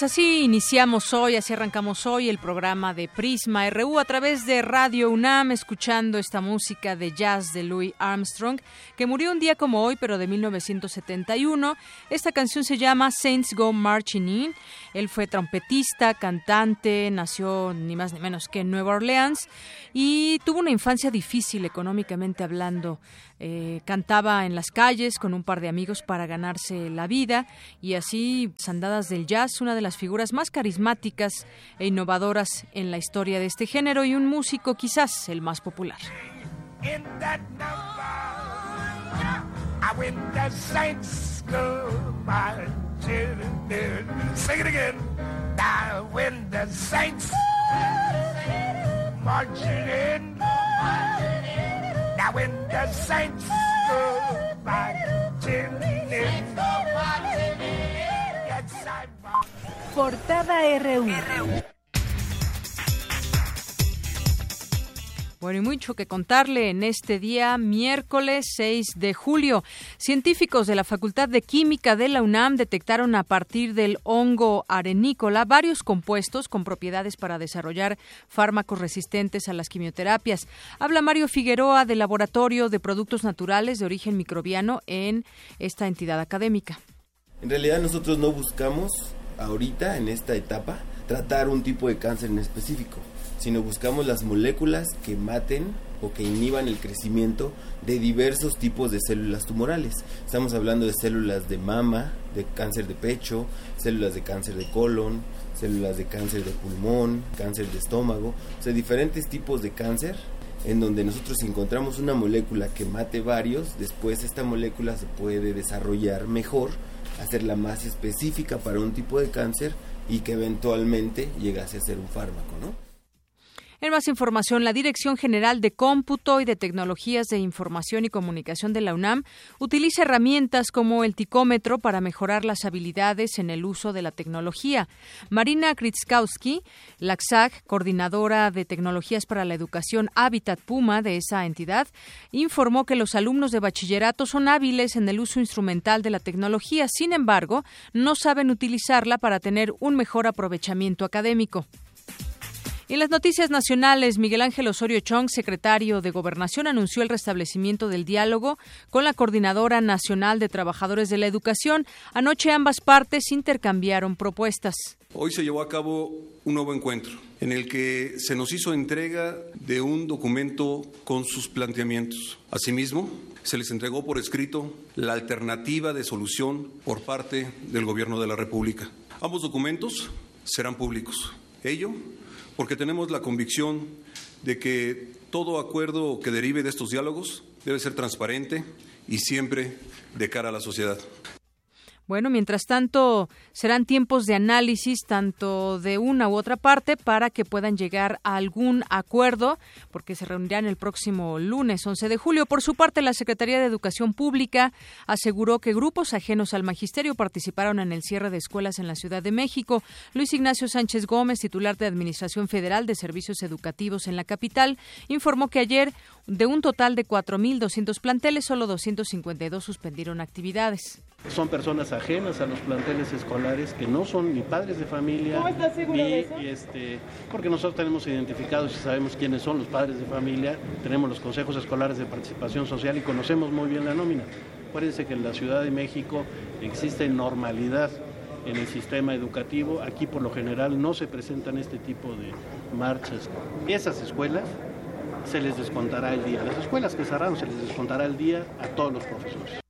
Pues así iniciamos hoy, así arrancamos hoy el programa de Prisma RU a través de Radio UNAM, escuchando esta música de jazz de Louis Armstrong, que murió un día como hoy, pero de 1971. Esta canción se llama Saints Go Marching In. Él fue trompetista, cantante, nació ni más ni menos que en Nueva Orleans y tuvo una infancia difícil económicamente hablando. Eh, cantaba en las calles con un par de amigos para ganarse la vida y así Sandadas del Jazz, una de las figuras más carismáticas e innovadoras en la historia de este género y un músico quizás el más popular. Now when the saints go marching in, yes, I'm Portada RU. Bueno, y mucho que contarle en este día, miércoles 6 de julio. Científicos de la Facultad de Química de la UNAM detectaron a partir del hongo arenícola varios compuestos con propiedades para desarrollar fármacos resistentes a las quimioterapias. Habla Mario Figueroa del Laboratorio de Productos Naturales de Origen Microbiano en esta entidad académica. En realidad nosotros no buscamos ahorita, en esta etapa, tratar un tipo de cáncer en específico sino buscamos las moléculas que maten o que inhiban el crecimiento de diversos tipos de células tumorales. Estamos hablando de células de mama, de cáncer de pecho, células de cáncer de colon, células de cáncer de pulmón, cáncer de estómago, o sea, diferentes tipos de cáncer en donde nosotros encontramos una molécula que mate varios, después esta molécula se puede desarrollar mejor, hacerla más específica para un tipo de cáncer y que eventualmente llegase a ser un fármaco, ¿no? En más información, la Dirección General de Cómputo y de Tecnologías de Información y Comunicación de la UNAM utiliza herramientas como el ticómetro para mejorar las habilidades en el uso de la tecnología. Marina Kritzkowski, LAXAG, coordinadora de tecnologías para la educación Habitat Puma de esa entidad, informó que los alumnos de bachillerato son hábiles en el uso instrumental de la tecnología, sin embargo, no saben utilizarla para tener un mejor aprovechamiento académico. En las noticias nacionales, Miguel Ángel Osorio Chong, secretario de Gobernación, anunció el restablecimiento del diálogo con la Coordinadora Nacional de Trabajadores de la Educación. Anoche ambas partes intercambiaron propuestas. Hoy se llevó a cabo un nuevo encuentro en el que se nos hizo entrega de un documento con sus planteamientos. Asimismo, se les entregó por escrito la alternativa de solución por parte del Gobierno de la República. Ambos documentos serán públicos. Ello porque tenemos la convicción de que todo acuerdo que derive de estos diálogos debe ser transparente y siempre de cara a la sociedad. Bueno, mientras tanto, serán tiempos de análisis tanto de una u otra parte para que puedan llegar a algún acuerdo, porque se reunirán el próximo lunes 11 de julio. Por su parte, la Secretaría de Educación Pública aseguró que grupos ajenos al magisterio participaron en el cierre de escuelas en la Ciudad de México. Luis Ignacio Sánchez Gómez, titular de Administración Federal de Servicios Educativos en la capital, informó que ayer de un total de 4.200 planteles, solo 252 suspendieron actividades. Son personas ajenas a los planteles escolares que no son ni padres de familia, ni este, porque nosotros tenemos identificados y sabemos quiénes son los padres de familia, tenemos los consejos escolares de participación social y conocemos muy bien la nómina. Acuérdense que en la Ciudad de México existe normalidad en el sistema educativo, aquí por lo general no se presentan este tipo de marchas. Esas escuelas se les descontará el día, las escuelas que cerraron se les descontará el día a todos los profesores.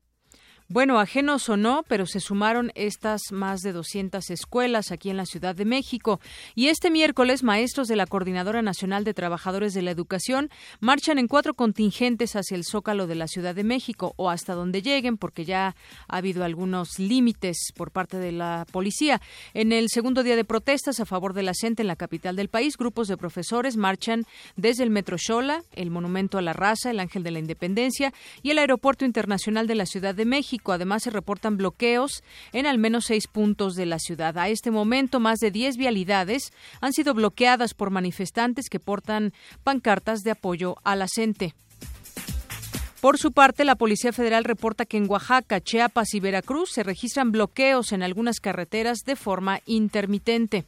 Bueno, ajenos o no, pero se sumaron estas más de 200 escuelas aquí en la Ciudad de México. Y este miércoles, maestros de la Coordinadora Nacional de Trabajadores de la Educación marchan en cuatro contingentes hacia el Zócalo de la Ciudad de México o hasta donde lleguen, porque ya ha habido algunos límites por parte de la policía. En el segundo día de protestas a favor de la gente en la capital del país, grupos de profesores marchan desde el Metro Xola, el Monumento a la Raza, el Ángel de la Independencia y el Aeropuerto Internacional de la Ciudad de México Además, se reportan bloqueos en al menos seis puntos de la ciudad. A este momento, más de diez vialidades han sido bloqueadas por manifestantes que portan pancartas de apoyo a la gente. Por su parte, la Policía Federal reporta que en Oaxaca, Chiapas y Veracruz se registran bloqueos en algunas carreteras de forma intermitente.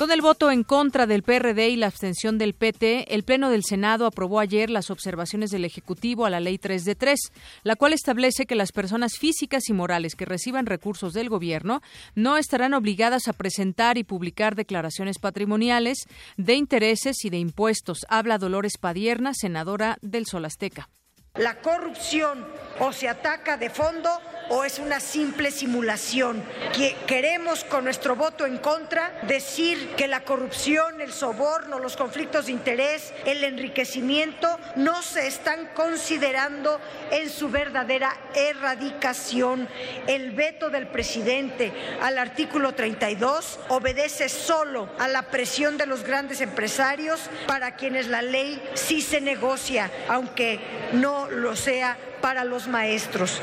Con el voto en contra del PRD y la abstención del PT, el Pleno del Senado aprobó ayer las observaciones del Ejecutivo a la Ley 3 de 3, la cual establece que las personas físicas y morales que reciban recursos del Gobierno no estarán obligadas a presentar y publicar declaraciones patrimoniales de intereses y de impuestos. Habla Dolores Padierna, senadora del Sol Azteca. La corrupción o se ataca de fondo o es una simple simulación. Que queremos con nuestro voto en contra decir que la corrupción, el soborno, los conflictos de interés, el enriquecimiento no se están considerando en su verdadera erradicación. El veto del presidente al artículo 32 obedece solo a la presión de los grandes empresarios para quienes la ley sí se negocia, aunque no lo sea para los maestros.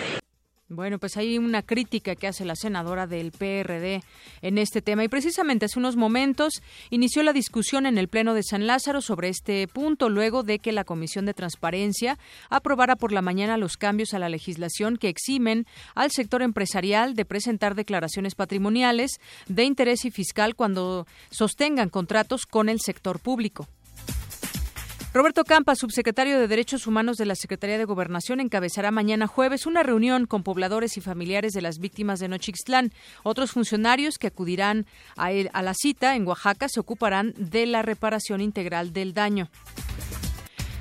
Bueno, pues hay una crítica que hace la senadora del PRD en este tema y precisamente hace unos momentos inició la discusión en el Pleno de San Lázaro sobre este punto luego de que la Comisión de Transparencia aprobara por la mañana los cambios a la legislación que eximen al sector empresarial de presentar declaraciones patrimoniales de interés y fiscal cuando sostengan contratos con el sector público. Roberto Campa, subsecretario de Derechos Humanos de la Secretaría de Gobernación, encabezará mañana jueves una reunión con pobladores y familiares de las víctimas de Nochixtlán. Otros funcionarios que acudirán a, a la cita en Oaxaca se ocuparán de la reparación integral del daño.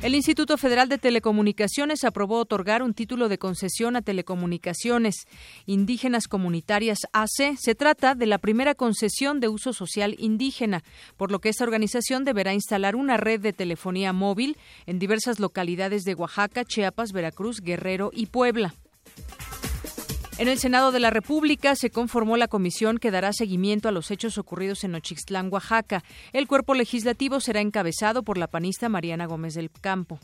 El Instituto Federal de Telecomunicaciones aprobó otorgar un título de concesión a telecomunicaciones indígenas comunitarias AC. Se trata de la primera concesión de uso social indígena, por lo que esta organización deberá instalar una red de telefonía móvil en diversas localidades de Oaxaca, Chiapas, Veracruz, Guerrero y Puebla. En el Senado de la República se conformó la comisión que dará seguimiento a los hechos ocurridos en Ochixtlán, Oaxaca. El cuerpo legislativo será encabezado por la panista Mariana Gómez del Campo.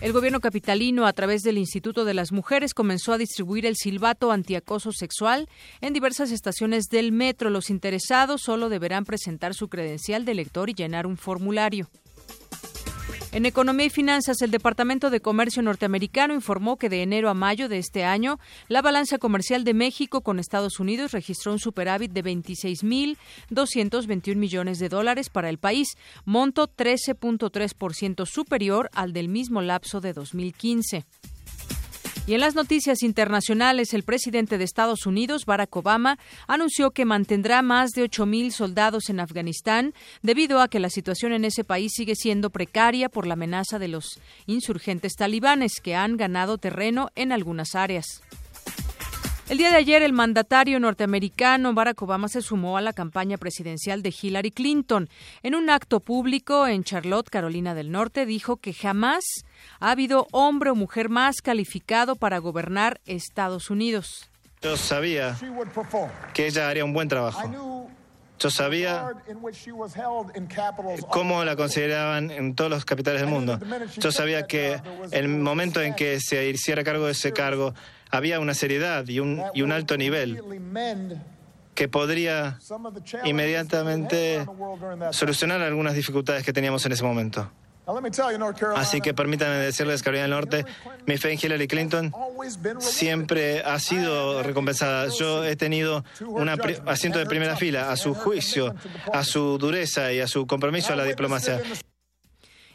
El gobierno capitalino, a través del Instituto de las Mujeres, comenzó a distribuir el silbato antiacoso sexual en diversas estaciones del metro. Los interesados solo deberán presentar su credencial de lector y llenar un formulario. En Economía y Finanzas, el Departamento de Comercio norteamericano informó que de enero a mayo de este año, la balanza comercial de México con Estados Unidos registró un superávit de 26.221 millones de dólares para el país, monto 13.3% superior al del mismo lapso de 2015. Y en las noticias internacionales, el presidente de Estados Unidos, Barack Obama, anunció que mantendrá más de 8.000 soldados en Afganistán debido a que la situación en ese país sigue siendo precaria por la amenaza de los insurgentes talibanes que han ganado terreno en algunas áreas. El día de ayer, el mandatario norteamericano Barack Obama se sumó a la campaña presidencial de Hillary Clinton. En un acto público en Charlotte, Carolina del Norte, dijo que jamás ha habido hombre o mujer más calificado para gobernar Estados Unidos. Yo sabía que ella haría un buen trabajo. Yo sabía cómo la consideraban en todos los capitales del mundo. Yo sabía que el momento en que se hiciera cargo de ese cargo, había una seriedad y un, y un alto nivel que podría inmediatamente solucionar algunas dificultades que teníamos en ese momento. Así que permítanme decirles, Carolina del Norte, mi fe en Hillary Clinton siempre ha sido recompensada. Yo he tenido un asiento de primera fila a su juicio, a su dureza y a su compromiso a la diplomacia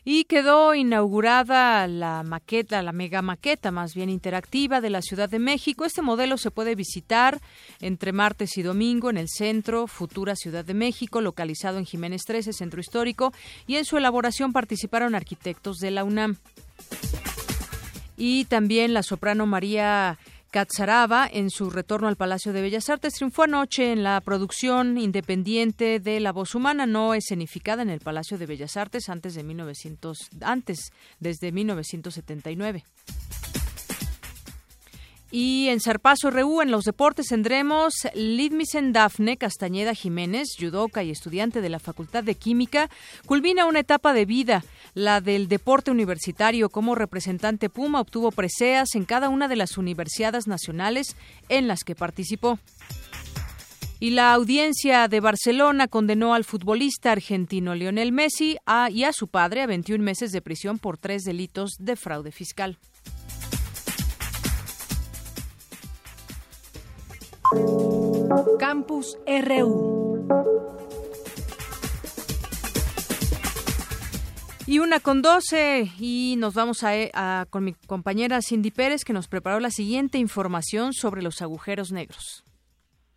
y quedó inaugurada la maqueta, la mega maqueta más bien interactiva de la Ciudad de México. Este modelo se puede visitar entre martes y domingo en el centro Futura Ciudad de México, localizado en Jiménez 13, Centro Histórico, y en su elaboración participaron arquitectos de la UNAM. y también la soprano María Catzaraba, en su retorno al Palacio de Bellas Artes, triunfó anoche en la producción independiente de La Voz Humana, no escenificada en el Palacio de Bellas Artes antes de 1900, antes, desde 1979. Y en Zarpazo RU, en los deportes, tendremos Lidmisen Dafne Castañeda Jiménez, judoka y estudiante de la Facultad de Química, culmina una etapa de vida, la del deporte universitario. Como representante Puma obtuvo preseas en cada una de las universidades nacionales en las que participó. Y la audiencia de Barcelona condenó al futbolista argentino Lionel Messi y a su padre a 21 meses de prisión por tres delitos de fraude fiscal. Campus RU. Y una con doce, y nos vamos a, con mi compañera Cindy Pérez, que nos preparó la siguiente información sobre los agujeros negros.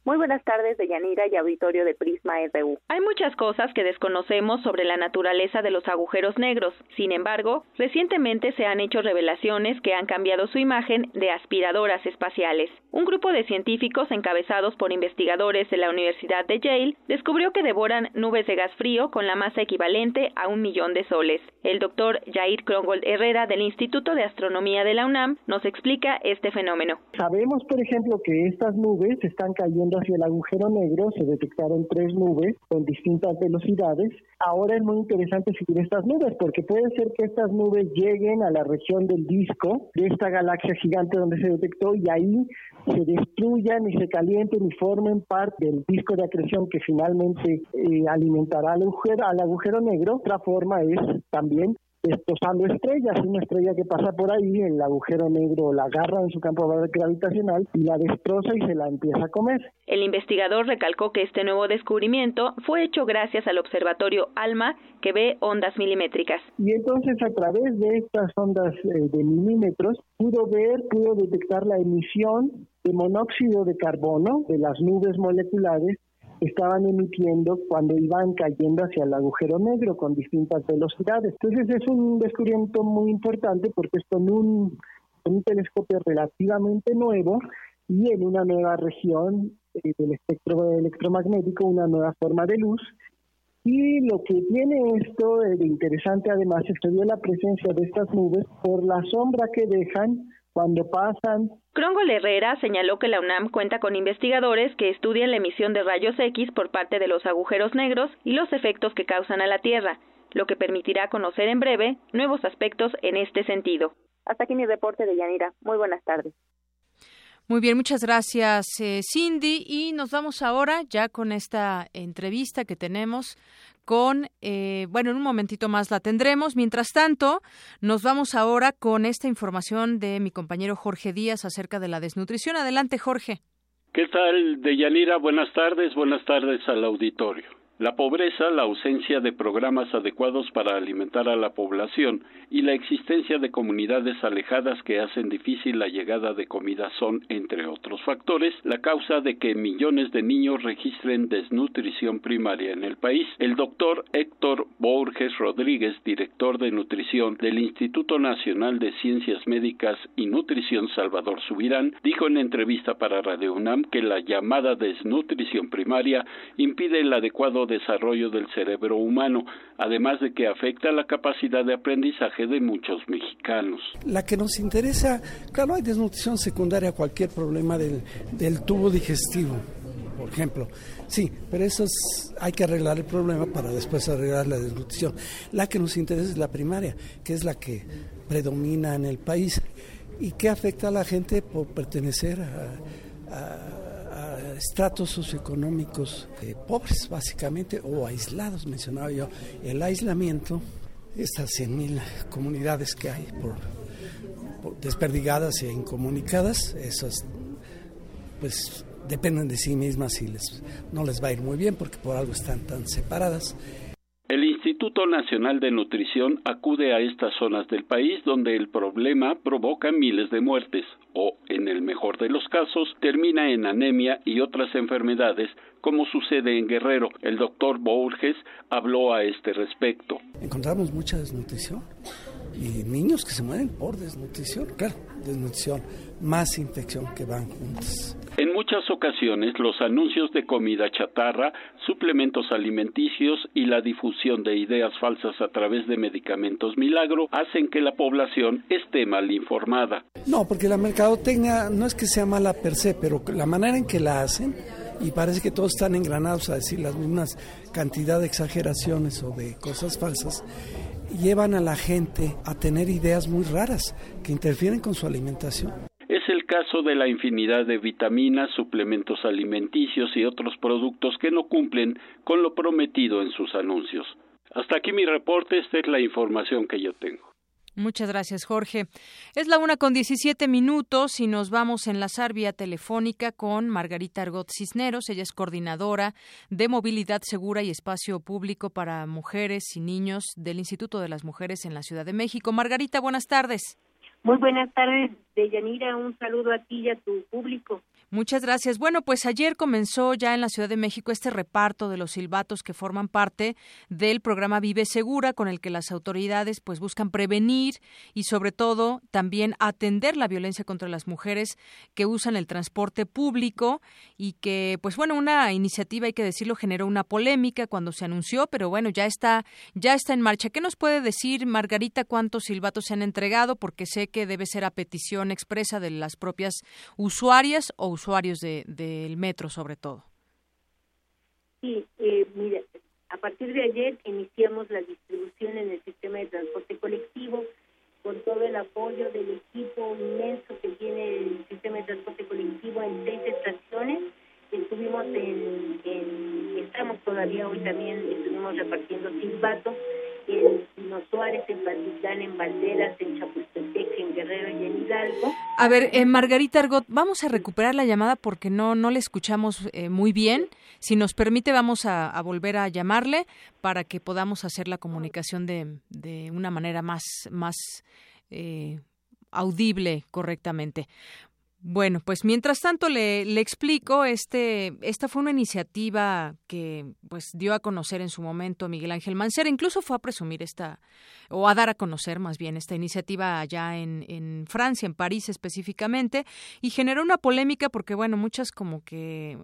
Muy buenas tardes, Deyanira y auditorio de Prisma RU. Hay muchas cosas que desconocemos sobre la naturaleza de los agujeros negros. Sin embargo, recientemente se han hecho revelaciones que han cambiado su imagen de aspiradoras espaciales. Un grupo de científicos encabezados por investigadores de la Universidad de Yale descubrió que devoran nubes de gas frío con la masa equivalente a un millón de soles. El doctor Jair Krongold Herrera del Instituto de Astronomía de la UNAM nos explica este fenómeno. Sabemos, por ejemplo, que estas nubes están cayendo hacia el agujero negro, se detectaron tres nubes con distintas velocidades. Ahora es muy interesante seguir estas nubes porque puede ser que estas nubes lleguen a la región del disco de esta galaxia gigante donde se detectó y ahí se destruyan y se calienten y formen parte del disco de acreción que finalmente eh, alimentará al agujero, al agujero negro. Otra forma es también destrozando estrellas. Una estrella que pasa por ahí, el agujero negro la agarra en su campo gravitacional y la destroza y se la empieza a comer. El investigador recalcó que este nuevo descubrimiento fue hecho gracias al observatorio ALMA que ve ondas milimétricas. Y entonces a través de estas ondas eh, de milímetros pudo ver, pudo detectar la emisión de monóxido de carbono de las nubes moleculares estaban emitiendo cuando iban cayendo hacia el agujero negro con distintas velocidades. Entonces es un descubrimiento muy importante porque es con un, un telescopio relativamente nuevo y en una nueva región eh, del espectro electromagnético, una nueva forma de luz. Y lo que tiene esto de interesante además es que dio la presencia de estas nubes por la sombra que dejan cuando pasan. Crongol Herrera señaló que la UNAM cuenta con investigadores que estudian la emisión de rayos X por parte de los agujeros negros y los efectos que causan a la Tierra, lo que permitirá conocer en breve nuevos aspectos en este sentido. Hasta aquí mi reporte de Yanira. Muy buenas tardes. Muy bien, muchas gracias eh, Cindy y nos vamos ahora ya con esta entrevista que tenemos con, eh, bueno, en un momentito más la tendremos. Mientras tanto, nos vamos ahora con esta información de mi compañero Jorge Díaz acerca de la desnutrición. Adelante, Jorge. ¿Qué tal, Deyanira? Buenas tardes, buenas tardes al auditorio. La pobreza, la ausencia de programas adecuados para alimentar a la población y la existencia de comunidades alejadas que hacen difícil la llegada de comida son, entre otros factores, la causa de que millones de niños registren desnutrición primaria en el país. El doctor Héctor Borges Rodríguez, director de nutrición del Instituto Nacional de Ciencias Médicas y Nutrición Salvador Subirán, dijo en entrevista para Radio UNAM que la llamada desnutrición primaria impide el adecuado desarrollo del cerebro humano, además de que afecta la capacidad de aprendizaje de muchos mexicanos. La que nos interesa, claro, hay desnutrición secundaria a cualquier problema del, del tubo digestivo, por ejemplo. Sí, pero eso es, hay que arreglar el problema para después arreglar la desnutrición. La que nos interesa es la primaria, que es la que predomina en el país y que afecta a la gente por pertenecer a estratos socioeconómicos eh, pobres, básicamente, o aislados, mencionaba yo. El aislamiento, estas 100.000 comunidades que hay por, desperdigadas e incomunicadas, esas pues dependen de sí mismas y les, no les va a ir muy bien porque por algo están tan separadas. El Instituto Nacional de Nutrición acude a estas zonas del país donde el problema provoca miles de muertes o, en el mejor de los casos, termina en anemia y otras enfermedades como sucede en Guerrero. El doctor Borges habló a este respecto. Encontramos mucha desnutrición y niños que se mueren por desnutrición, claro, desnutrición, más infección que van juntas. En muchas ocasiones los anuncios de comida chatarra, suplementos alimenticios y la difusión de ideas falsas a través de medicamentos milagro hacen que la población esté mal informada. No, porque la mercadotecnia no es que sea mala per se, pero la manera en que la hacen y parece que todos están engranados a decir las mismas cantidad de exageraciones o de cosas falsas llevan a la gente a tener ideas muy raras que interfieren con su alimentación. Es el caso de la infinidad de vitaminas, suplementos alimenticios y otros productos que no cumplen con lo prometido en sus anuncios. Hasta aquí mi reporte, esta es la información que yo tengo. Muchas gracias, Jorge. Es la una con 17 minutos y nos vamos a enlazar vía telefónica con Margarita Argot Cisneros. Ella es coordinadora de movilidad segura y espacio público para mujeres y niños del Instituto de las Mujeres en la Ciudad de México. Margarita, buenas tardes. Muy buenas tardes, Deyanira. Un saludo a ti y a tu público. Muchas gracias. Bueno, pues ayer comenzó ya en la Ciudad de México este reparto de los silbatos que forman parte del programa Vive Segura, con el que las autoridades pues buscan prevenir y sobre todo también atender la violencia contra las mujeres que usan el transporte público y que pues bueno, una iniciativa hay que decirlo generó una polémica cuando se anunció, pero bueno, ya está ya está en marcha. ¿Qué nos puede decir Margarita cuántos silbatos se han entregado? Porque sé que debe ser a petición expresa de las propias usuarias o usuarios del de, metro sobre todo. Sí, eh, mire, a partir de ayer iniciamos la distribución en el sistema de transporte colectivo con todo el apoyo del equipo inmenso que tiene el sistema de transporte colectivo en seis estaciones. Estuvimos en, en estamos todavía hoy también, estuvimos repartiendo silbatos en Pino Suárez, en Patitlán, en Valderas, en Chapultepec, en Guerrero y en Hidalgo. A ver, eh, Margarita Argot, vamos a recuperar la llamada porque no, no le escuchamos eh, muy bien. Si nos permite, vamos a, a, volver a llamarle para que podamos hacer la comunicación de, de una manera más, más eh, audible correctamente. Bueno, pues mientras tanto le, le, explico, este, esta fue una iniciativa que pues dio a conocer en su momento Miguel Ángel Mancera, incluso fue a presumir esta, o a dar a conocer más bien esta iniciativa allá en, Francia, en París específicamente, y generó una polémica porque bueno, muchas como que,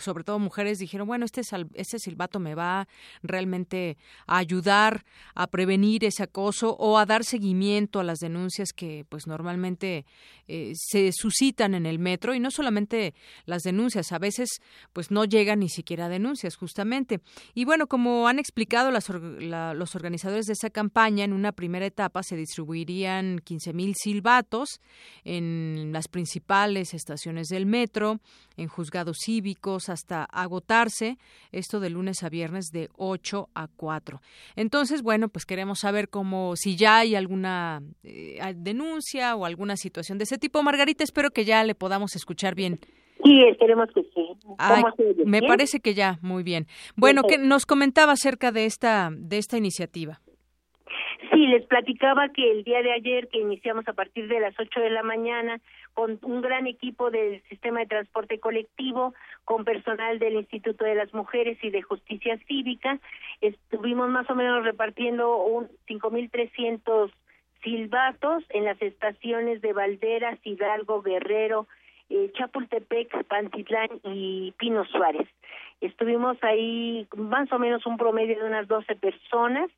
sobre todo mujeres, dijeron, bueno, este, este silbato me va realmente a ayudar a prevenir ese acoso o a dar seguimiento a las denuncias que pues normalmente eh, se suscitan en el metro y no solamente las denuncias, a veces pues no llegan ni siquiera denuncias justamente. Y bueno, como han explicado las, la, los organizadores de esa campaña, en una primera etapa se distribuirían 15.000 silbatos en las principales estaciones del metro, en juzgados cívicos, hasta agotarse, esto de lunes a viernes de 8 a 4. Entonces, bueno, pues queremos saber cómo, si ya hay alguna eh, denuncia o alguna situación de ese tipo. Margarita, espero que ya le podamos escuchar bien. Sí, esperemos que sí. Ay, me parece que ya, muy bien. Bueno, ¿qué nos comentaba acerca de esta de esta iniciativa? Sí, les platicaba que el día de ayer, que iniciamos a partir de las 8 de la mañana, con un gran equipo del sistema de transporte colectivo, con personal del Instituto de las Mujeres y de Justicia Cívica, estuvimos más o menos repartiendo un 5.300 silbatos en las estaciones de Valderas, Hidalgo, Guerrero, eh, Chapultepec, Pantitlán y Pino Suárez. Estuvimos ahí más o menos un promedio de unas 12 personas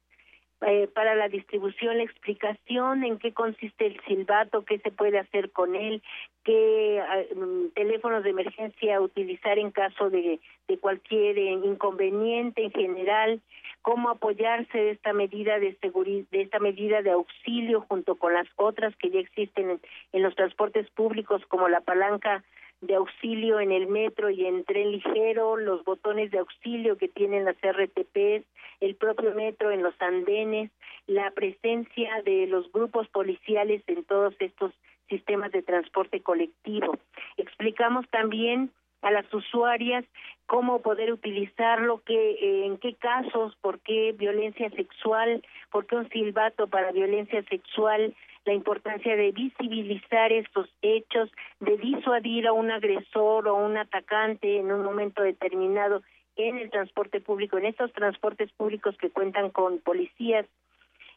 eh, para la distribución, la explicación en qué consiste el silbato, qué se puede hacer con él, qué uh, teléfonos de emergencia utilizar en caso de, de cualquier eh, inconveniente en general, cómo apoyarse de esta medida de seguridad, de esta medida de auxilio junto con las otras que ya existen en, en los transportes públicos como la palanca de auxilio en el metro y en tren ligero, los botones de auxilio que tienen las RTPs, el propio metro en los andenes, la presencia de los grupos policiales en todos estos sistemas de transporte colectivo. Explicamos también a las usuarias cómo poder utilizarlo, qué, en qué casos, por qué violencia sexual, por qué un silbato para violencia sexual, la importancia de visibilizar estos hechos, de disuadir a un agresor o un atacante en un momento determinado en el transporte público, en estos transportes públicos que cuentan con policías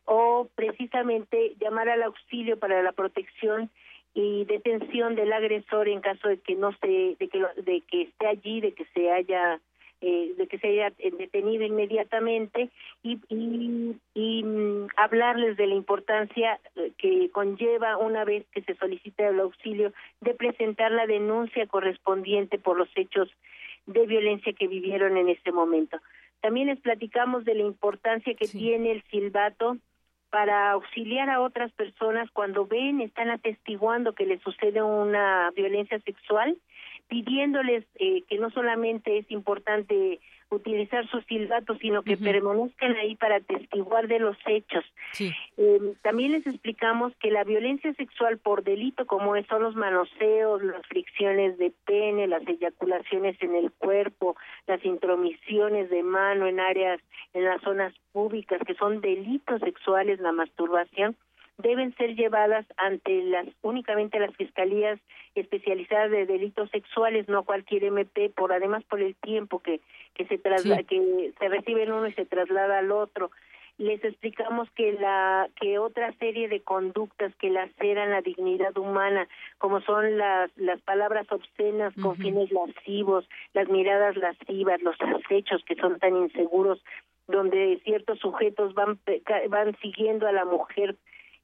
o precisamente llamar al auxilio para la protección y detención del agresor en caso de que no se de que de que esté allí de que se haya eh, de que se haya detenido inmediatamente y, y, mm, hablarles de la importancia eh, que conlleva una vez que se solicita el auxilio de presentar la denuncia correspondiente por los hechos de violencia que vivieron en ese momento. También les platicamos de la importancia que tiene el silbato para auxiliar a otras personas cuando ven, están atestiguando que les sucede una violencia sexual pidiéndoles eh, que no solamente es importante utilizar sus silbatos, sino que permanezcan ahí para testiguar de los hechos. Eh, también les explicamos que la violencia sexual por delito, como son los manoseos, las fricciones de pene, las eyaculaciones en el cuerpo, las intromisiones de mano en áreas, en las zonas públicas, que son delitos sexuales, la masturbación, deben ser llevadas ante las únicamente las fiscalías especializadas de delitos sexuales, no cualquier MP, por además por el tiempo que que se traslada, que se recibe en uno y se traslada al otro. Les explicamos que la que otra serie de conductas que laceran la dignidad humana, como son las las palabras obscenas con fines lascivos, las miradas lascivas, los acechos que son tan inseguros, donde ciertos sujetos van van siguiendo a la mujer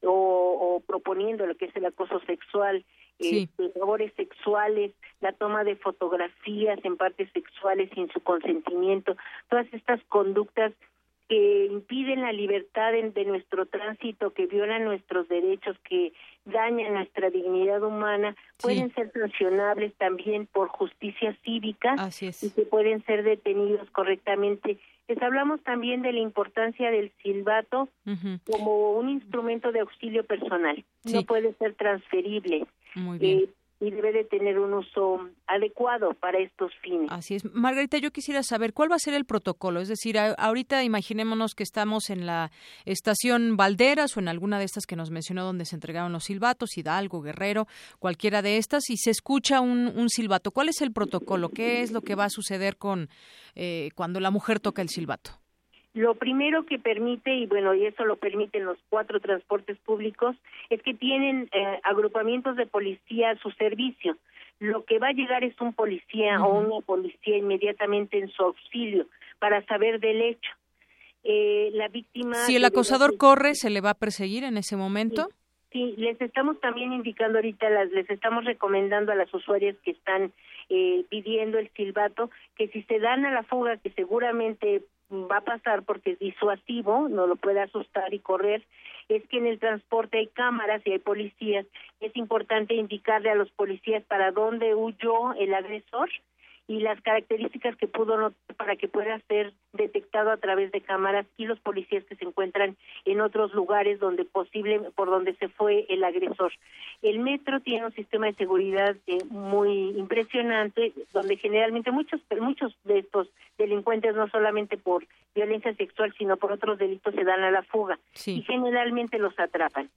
o, o proponiendo lo que es el acoso sexual, eh, favores sexuales, la toma de fotografías en partes sexuales sin su consentimiento, todas estas conductas que impiden la libertad de, nuestro tránsito, que violan nuestros derechos, que dañan nuestra dignidad humana, pueden ser sancionables también por justicia cívica y que pueden ser detenidos correctamente. Les hablamos también de la importancia del silbato como un instrumento de auxilio personal. No puede ser transferible. Eh, y debe de tener un uso adecuado para estos fines. Así es. Margarita, yo quisiera saber cuál va a ser el protocolo. Es decir, ahorita imaginémonos que estamos en la estación Valderas o en alguna de estas que nos mencionó donde se entregaron los silbatos, Hidalgo, Guerrero, cualquiera de estas, y se escucha un, un silbato. ¿Cuál es el protocolo? ¿Qué es lo que va a suceder con eh, cuando la mujer toca el silbato? Lo primero que permite, y bueno, y eso lo permiten los cuatro transportes públicos, es que tienen eh, agrupamientos de policía a su servicio. Lo que va a llegar es un policía o una policía inmediatamente en su auxilio para saber del hecho. Eh, la víctima. Si el acosador corre, ¿se le va a perseguir en ese momento? Sí, les estamos también indicando ahorita, las, les estamos recomendando a las usuarias que están eh, pidiendo el silbato que si se dan a la fuga, que seguramente va a pasar porque es disuasivo, no lo puede asustar y correr, es que en el transporte hay cámaras y hay policías. Es importante indicarle a los policías para dónde huyó el agresor y las características que pudo notar para que pueda ser detectado a través de cámaras y los policías que se encuentran en otros lugares donde posible por donde se fue el agresor. El metro tiene un sistema de seguridad eh, muy impresionante donde generalmente muchos muchos de estos delincuentes no solamente por violencia sexual sino por otros delitos se dan a la fuga y generalmente los atrapan.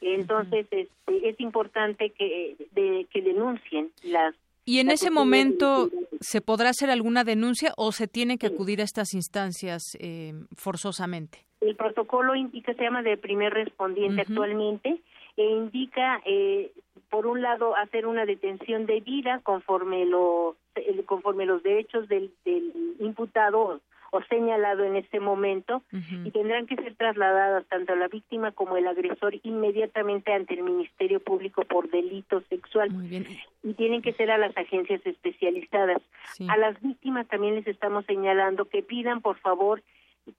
Entonces, este, es importante que, de, que denuncien las ¿Y en ese momento se podrá hacer alguna denuncia o se tiene que acudir a estas instancias eh, forzosamente? El protocolo indica, se llama de primer respondiente actualmente, e indica, eh, por un lado, hacer una detención debida conforme, lo, conforme los derechos del, del imputado o señalado en ese momento y tendrán que ser trasladadas tanto la víctima como el agresor inmediatamente ante el Ministerio Público por delito sexual. Y tienen que ser a las agencias especializadas. A las víctimas también les estamos señalando que pidan por favor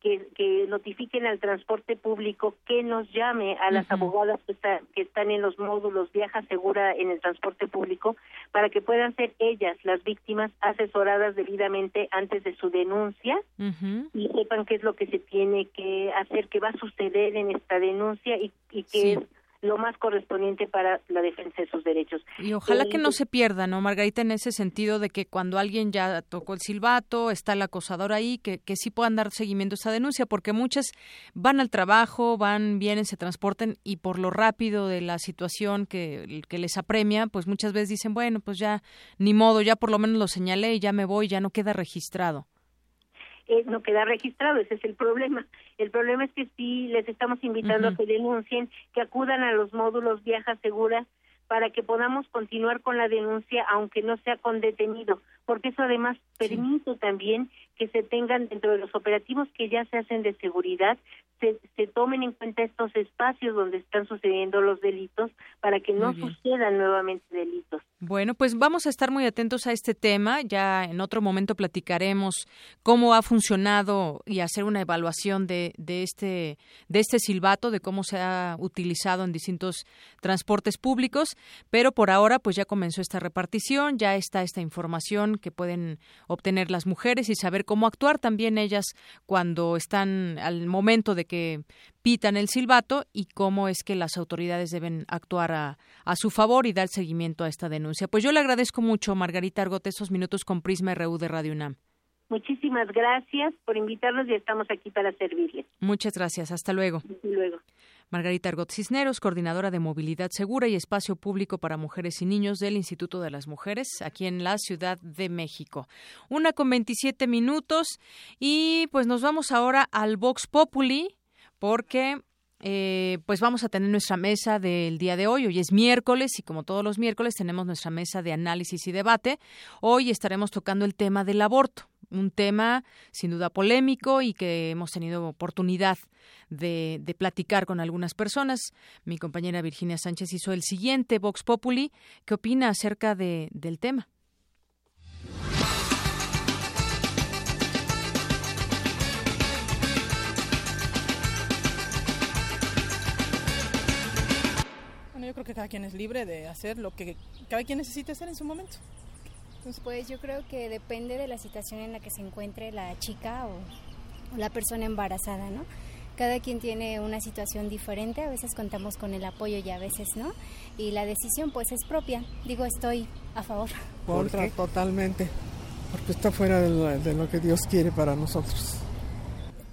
que, que notifiquen al transporte público que nos llame a las abogadas que, que, están en los módulos Viaja Segura en el transporte público para que puedan ser ellas las víctimas asesoradas debidamente antes de su denuncia y sepan qué es lo que se tiene que hacer, qué va a suceder en esta denuncia y, y qué es lo más correspondiente para la defensa de sus derechos. Y ojalá que no se pierda, ¿no, Margarita? En ese sentido de que cuando alguien ya tocó el silbato, está el acosador ahí, que, que sí puedan dar seguimiento a esa denuncia, porque muchas van al trabajo, van, vienen, se transporten y por lo rápido de la situación que, que les apremia, pues muchas veces dicen, bueno, pues ya ni modo, ya por lo menos lo señalé y ya me voy, ya no queda registrado. Eh, no queda registrado, ese es el problema. El problema es que sí les estamos invitando a que denuncien, que acudan a los módulos Viaja Segura para que podamos continuar con la denuncia aunque no sea con detenido, porque eso además permite también que se tengan dentro de los operativos que ya se hacen de seguridad, se, se tomen en cuenta estos espacios donde están sucediendo los delitos para que no sucedan nuevamente delitos. Bueno, pues vamos a estar muy atentos a este tema. Ya en otro momento platicaremos cómo ha funcionado y hacer una evaluación de, de, este, de este silbato, de cómo se ha utilizado en distintos transportes públicos. Pero por ahora, pues ya comenzó esta repartición, ya está esta información que pueden obtener las mujeres y saber cómo actuar también ellas cuando están al momento de que pitan el silbato y cómo es que las autoridades deben actuar a, a, su favor y dar seguimiento a esta denuncia. Pues yo le agradezco mucho, Margarita Argote, esos minutos con Prisma RU de Radio UNAM. Muchísimas gracias por invitarnos y estamos aquí para servirles. Muchas gracias. Hasta luego. Hasta luego. Margarita Argot Cisneros, coordinadora de Movilidad Segura y Espacio Público para Mujeres y Niños del Instituto de las Mujeres, aquí en la Ciudad de México. Una con 27 minutos y pues nos vamos ahora al Vox Populi porque eh, pues vamos a tener nuestra mesa del día de hoy. Hoy es miércoles y como todos los miércoles tenemos nuestra mesa de análisis y debate. Hoy estaremos tocando el tema del aborto un tema sin duda polémico y que hemos tenido oportunidad de, platicar con algunas personas. Mi compañera Virginia Sánchez hizo el siguiente Vox Populi. ¿Qué opina acerca de, del tema? Bueno, yo creo que cada quien es libre de hacer lo que cada quien necesite hacer en su momento. Pues yo creo que depende de la situación en la que se encuentre la chica o, la persona embarazada, ¿no? Cada quien tiene una situación diferente, a veces contamos con el apoyo y a veces no, y la decisión pues es propia. Digo, estoy a favor. Contra, totalmente, porque está fuera de lo, que Dios quiere para nosotros.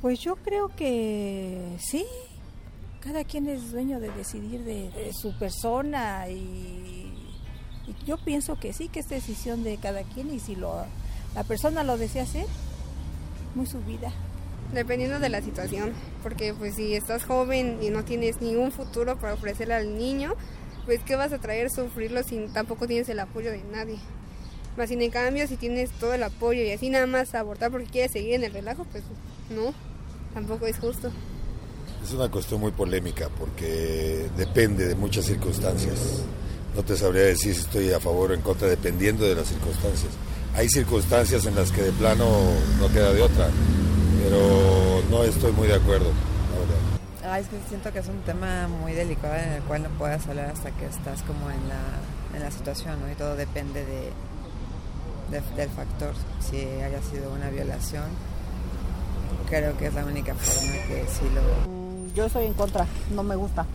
Pues yo creo que sí, cada quien es dueño de decidir de su persona y yo pienso que sí, que es decisión de cada quien y si lo, la persona lo desea hacer, muy su vida. Dependiendo de la situación, porque pues si estás joven y no tienes ningún futuro para ofrecerle al niño, pues qué vas a traer sufrirlo si tampoco tienes el apoyo de nadie. Más sin en cambio, si tienes todo el apoyo y así nada más abortar porque quieres seguir en el relajo, pues no, tampoco es justo. Es una cuestión muy polémica porque depende de muchas circunstancias. No te sabría decir si estoy a favor o en contra, dependiendo de las circunstancias. Hay circunstancias en las que de plano no queda de otra, pero no estoy muy de acuerdo. Ah, es que siento que es un tema muy delicado en el cual no puedes hablar hasta que estás como en la, en la situación, ¿no? Y todo depende de, del factor. Si haya sido una violación, creo que es la única forma que sí lo... Mm, yo estoy en contra, no me gusta.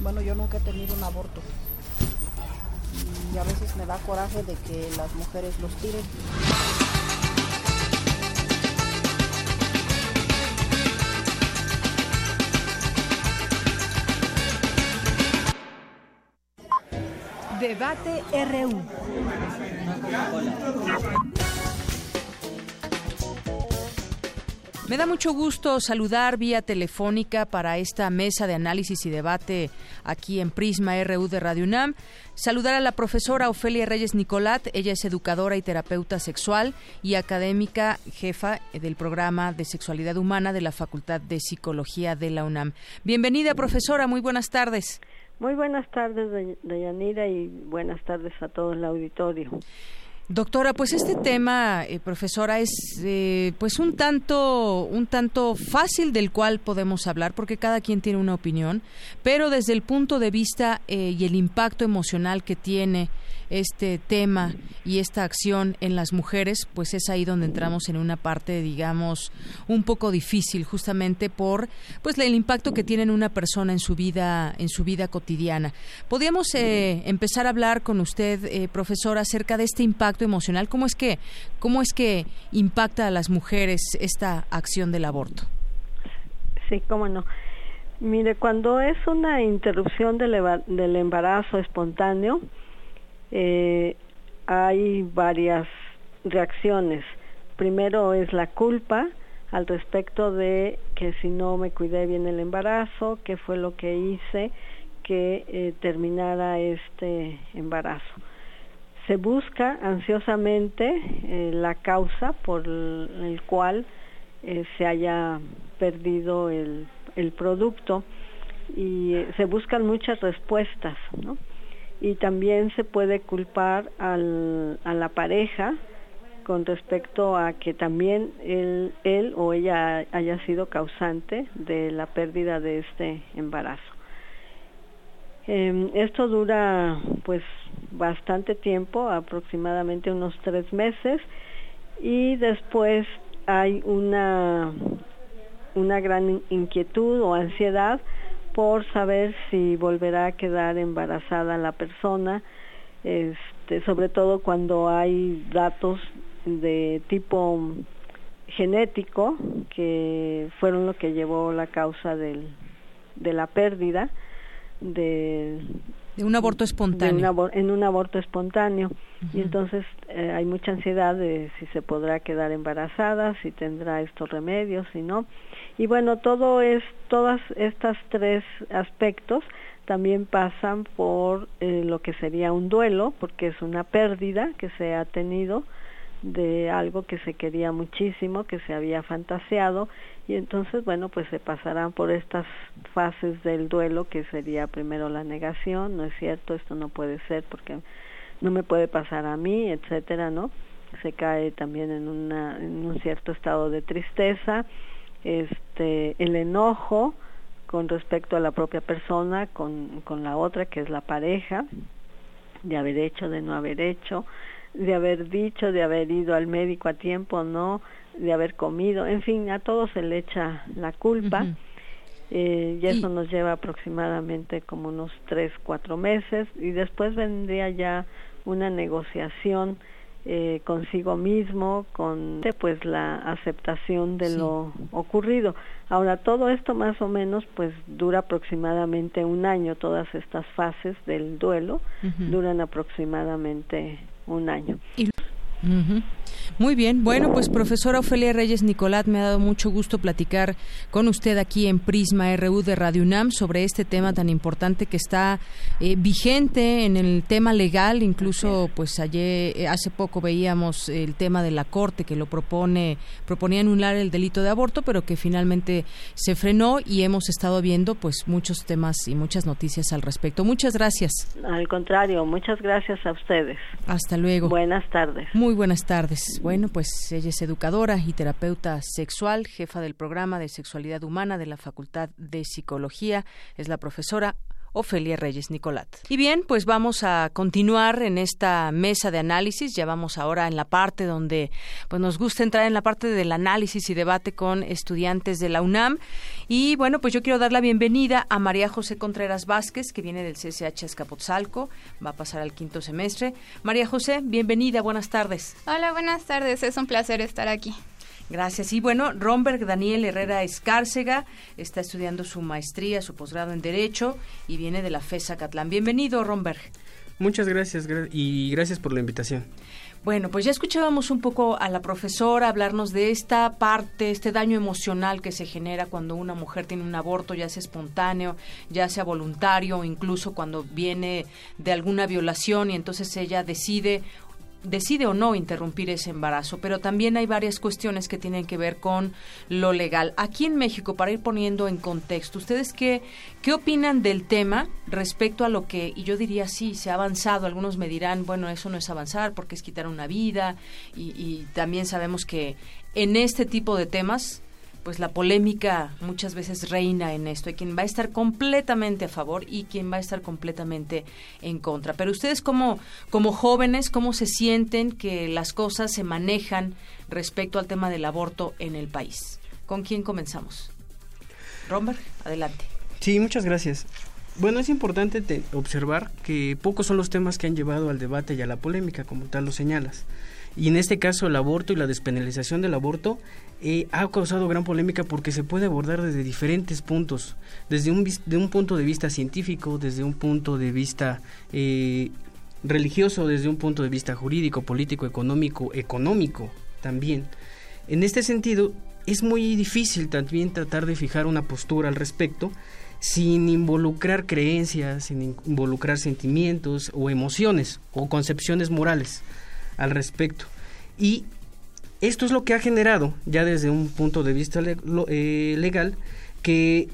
Bueno, yo nunca he tenido un aborto y a veces me da coraje de que las mujeres los tiren. Debate RU. Me da mucho gusto saludar vía telefónica para esta mesa de análisis y debate aquí en Prisma RU de Radio UNAM. Saludar a la profesora Ofelia Reyes Nicolat. Ella es educadora y terapeuta sexual y académica jefa del programa de sexualidad humana de la Facultad de Psicología de la UNAM. Bienvenida, profesora. Muy buenas tardes. Muy buenas tardes, Dayanira, y buenas tardes a todo el auditorio. Doctora, pues este tema, eh, profesora, es eh, pues un tanto, un tanto fácil del cual podemos hablar, porque cada quien tiene una opinión, pero desde el punto de vista eh, y el impacto emocional que tiene este tema y esta acción en las mujeres, pues es ahí donde entramos en una parte, digamos, un poco difícil, justamente por pues el impacto que tiene una persona en su vida, en su vida cotidiana. Podríamos eh, empezar a hablar con usted, eh, profesor, acerca de este impacto emocional. ¿Cómo es que, cómo es que impacta a las mujeres esta acción del aborto? Sí, cómo no. Mire, cuando es una interrupción del, del embarazo espontáneo, eh, hay varias reacciones. primero es la culpa al respecto de que si no me cuidé bien el embarazo, qué fue lo que hice que eh, terminara este embarazo. Se busca ansiosamente eh, la causa por el cual eh, se haya perdido el, producto y se buscan muchas respuestas, ¿no? Y también se puede culpar a la pareja con respecto a que también él o ella haya sido causante de la pérdida de este embarazo. Eh, esto dura pues bastante tiempo, aproximadamente unos tres meses, y después hay una, una gran inquietud o ansiedad por saber si volverá a quedar embarazada la persona, este, sobre todo cuando hay datos de tipo genético que fueron lo que llevó la causa del, de la pérdida de, de un aborto espontáneo. en un aborto espontáneo. Y entonces eh, hay mucha ansiedad de si se podrá quedar embarazada, si tendrá estos remedios, si no. Y bueno, todo es, todas estas tres aspectos también pasan por eh, lo que sería un duelo, porque es una pérdida que se ha tenido de algo que se quería muchísimo, que se había fantaseado y entonces bueno pues se pasarán por estas fases del duelo que sería primero la negación, no es cierto, esto no puede ser porque no me puede pasar a mí, etcétera, ¿no? Se cae también en una en un cierto estado de tristeza, este el enojo con respecto a la propia persona, con, con la otra que es la pareja, de haber hecho, de no haber hecho, de haber dicho, de haber ido al médico a tiempo, no, de haber comido, en fin, a todos se le echa la culpa. eh, y eso nos lleva aproximadamente como unos tres, cuatro meses. Y después vendría ya una negociación eh, consigo mismo, con pues la aceptación de lo ocurrido. Ahora todo esto más o menos pues dura aproximadamente un año, todas estas fases del duelo duran aproximadamente un año. Muy bien, bueno, pues profesora Ofelia Reyes Nicolat, me ha dado mucho gusto platicar con usted aquí en Prisma RU de Radio UNAM sobre este tema tan importante que está eh, vigente en el tema legal, incluso pues ayer, eh, hace poco veíamos el tema de la Corte que lo propone, proponía anular el delito de aborto, pero que finalmente se frenó y hemos estado viendo pues muchos temas y muchas noticias al respecto. Muchas gracias. Al contrario, muchas gracias a ustedes. Hasta luego. Buenas tardes. Muy buenas tardes. Bueno, pues ella es educadora y terapeuta sexual, jefa del programa de sexualidad humana de la Facultad de Psicología. Es la profesora Ofelia Reyes Nicolat. Y bien, pues vamos a continuar en esta mesa de análisis. Ya vamos ahora en la parte donde pues nos gusta entrar en la parte del análisis y debate con estudiantes de la UNAM. Y bueno, pues yo quiero dar la bienvenida a María José Contreras Vázquez, que viene del CCH Escapotzalco, va a pasar al quinto semestre. María José, bienvenida, buenas tardes. Hola, buenas tardes, es un placer estar aquí. Gracias. Y bueno, Romberg Daniel Herrera Escárcega está estudiando su maestría, su posgrado en Derecho y viene de la FESA Catlán. Bienvenido, Romberg. Muchas gracias y gracias por la invitación. Bueno, pues ya escuchábamos un poco a la profesora hablarnos de esta parte, este daño emocional que se genera cuando una mujer tiene un aborto, ya sea espontáneo, ya sea voluntario, o incluso cuando viene de alguna violación y entonces ella decide decide o no interrumpir ese embarazo, pero también hay varias cuestiones que tienen que ver con lo legal. Aquí en México, para ir poniendo en contexto, ¿ustedes qué, qué opinan del tema respecto a lo que, y yo diría sí, se ha avanzado, algunos me dirán, bueno, eso no es avanzar porque es quitar una vida, y, y también sabemos que en este tipo de temas pues la polémica muchas veces reina en esto. Hay quien va a estar completamente a favor y quien va a estar completamente en contra. Pero ustedes como, como jóvenes, ¿cómo se sienten que las cosas se manejan respecto al tema del aborto en el país? ¿Con quién comenzamos? Romberg, adelante. Sí, muchas gracias. Bueno, es importante observar que pocos son los temas que han llevado al debate y a la polémica, como tal lo señalas. Y en este caso el aborto y la despenalización del aborto eh, ha causado gran polémica porque se puede abordar desde diferentes puntos, desde un, de un punto de vista científico, desde un punto de vista eh, religioso, desde un punto de vista jurídico, político, económico, económico también. En este sentido, es muy difícil también tratar de fijar una postura al respecto sin involucrar creencias, sin involucrar sentimientos o emociones o concepciones morales al respecto. Y esto es lo que ha generado, ya desde un punto de vista eh, legal, que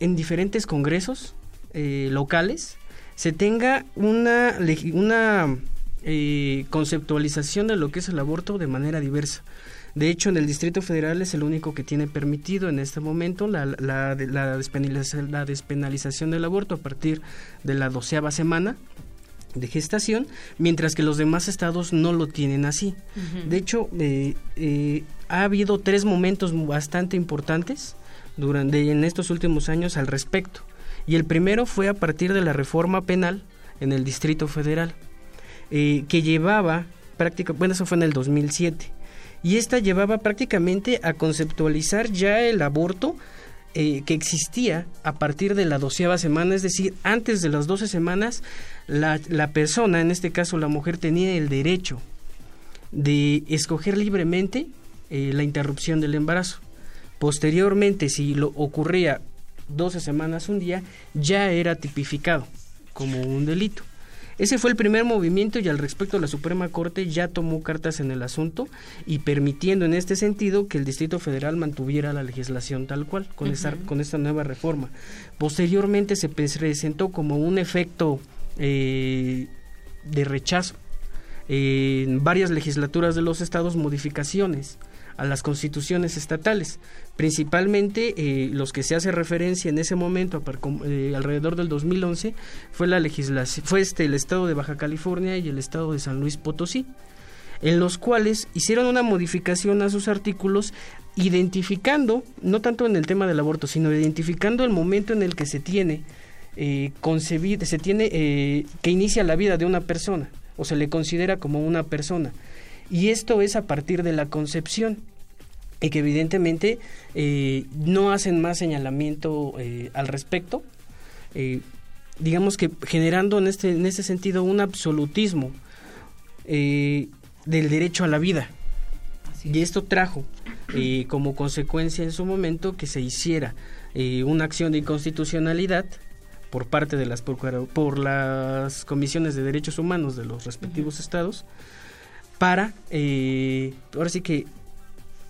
en diferentes congresos eh, locales se tenga una, una eh, conceptualización de lo que es el aborto de manera diversa. De hecho, en el Distrito Federal es el único que tiene permitido en este momento la, la, la, despenalización, del aborto a partir de la doceava semana de gestación, mientras que los demás estados no lo tienen así. De hecho, eh, eh, ha habido tres momentos bastante importantes durante en estos últimos años al respecto. Y el primero fue a partir de la reforma penal en el Distrito Federal, eh, que llevaba prácticamente, bueno, eso fue en el 2007, y esta llevaba prácticamente a conceptualizar ya el aborto eh, que existía a partir de la doceava semana, es decir, antes de las doce semanas, la, la persona, en este caso la mujer, tenía el derecho de escoger libremente eh, la interrupción del embarazo. Posteriormente, si lo ocurría 12 semanas un día, ya era tipificado como un delito. Ese fue el primer movimiento y al respecto la Suprema Corte ya tomó cartas en el asunto y permitiendo en este sentido que el Distrito Federal mantuviera la legislación tal cual con, esta, con esta nueva reforma. Posteriormente se presentó como un efecto eh, de rechazo en varias legislaturas de los estados modificaciones a las constituciones estatales, principalmente eh, los que se hace referencia en ese momento, eh, alrededor del 2011, fue la legislación, fue este el estado de Baja California y el estado de San Luis Potosí, en los cuales hicieron una modificación a sus artículos identificando, no tanto en el tema del aborto, sino identificando el momento en el que se tiene eh, concebido, se tiene eh, que inicia la vida de una persona o se le considera como una persona y esto es a partir de la concepción y que evidentemente eh, no hacen más señalamiento eh, al respecto, digamos que generando en este, en este sentido un absolutismo del derecho a la vida. Y esto trajo como consecuencia en su momento que se hiciera una acción de inconstitucionalidad por parte de las por las comisiones de derechos humanos de los respectivos estados para, eh, ahora sí que,